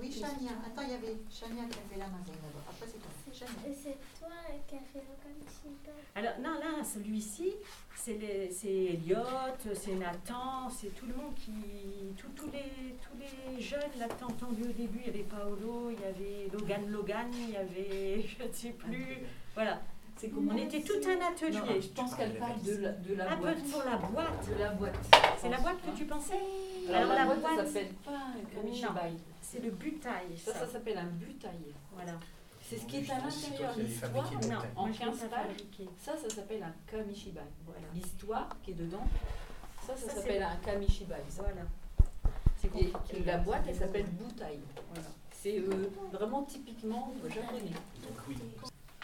Oui, Chania. Attends, il y avait Chania qui a fait la main d'abord. Après, c'est toi. Chania. Et c'est toi qui as fait le. Alors, non, là, celui-ci, c'est c'est Elliot, c'est Nathan, c'est tout le monde qui. tout- les, tous les jeunes, là, t'as entendu au début, il y avait Paolo, il y avait Logan Logan, il y avait. je ne sais plus. Voilà. On était tout un atelier. Non, je pense qu'elle parle de la, de la Un peu boîte. pour la boîte. De la boîte. C'est la boîte que tu pensais? Alors, Alors, la, la boîte, boîte- ça s'appelle pas un kamishibai. C'est le butail, Ça, ça. ça s'appelle un butail. Voilà. C'est ce qui est à l'intérieur, l'histoire. En moi je l'ai 15 pas pages. Ça, ça s'appelle un kamishibai. Voilà. L'histoire qui est dedans, ça, ça, s'appelle un kamishibai. Voilà. Et la boîte, elle s'appelle butail. Voilà. C'est euh, vraiment typiquement japonais. Donc oui.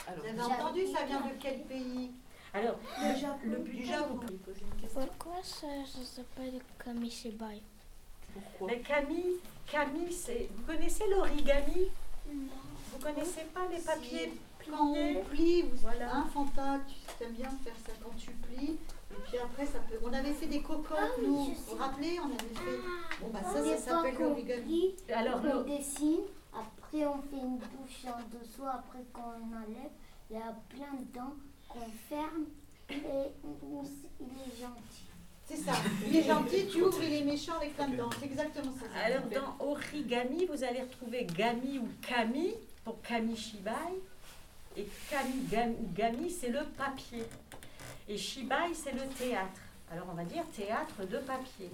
Alors, Vous avez entendu, ça vient de quel pays Alors, Le Japon. le Du Japon. vous pouvez poser une question. Pourquoi ça, ça s'appelle kamishibai pourquoi Mais Camille, Camille, c'est. Vous connaissez l'origami Non. Vous connaissez pas les papiers Quand on pliés plie, vous Voilà. un Fanta, tu aimes bien faire ça quand tu plies. Et puis après, ça peut. On avait fait des cocottes, Ah nous. Vous vous rappelez On avait fait. Bon, bah ça, ça s'appelle l'origami. Alors, on le- dessine, après on fait une bouche en dessous, après quand on enlève, il y a plein de dents qu'on ferme et on- il est gentil. C'est ça. Il est gentil, tu ouvres, il est méchant avec plein de dents. C'est exactement ça. ça Alors, dans origami, vous allez retrouver gami ou kami pour kamishibai. Et kami, gami, gami, c'est le papier. Et shibai, c'est le théâtre. Alors, on va dire théâtre de papier.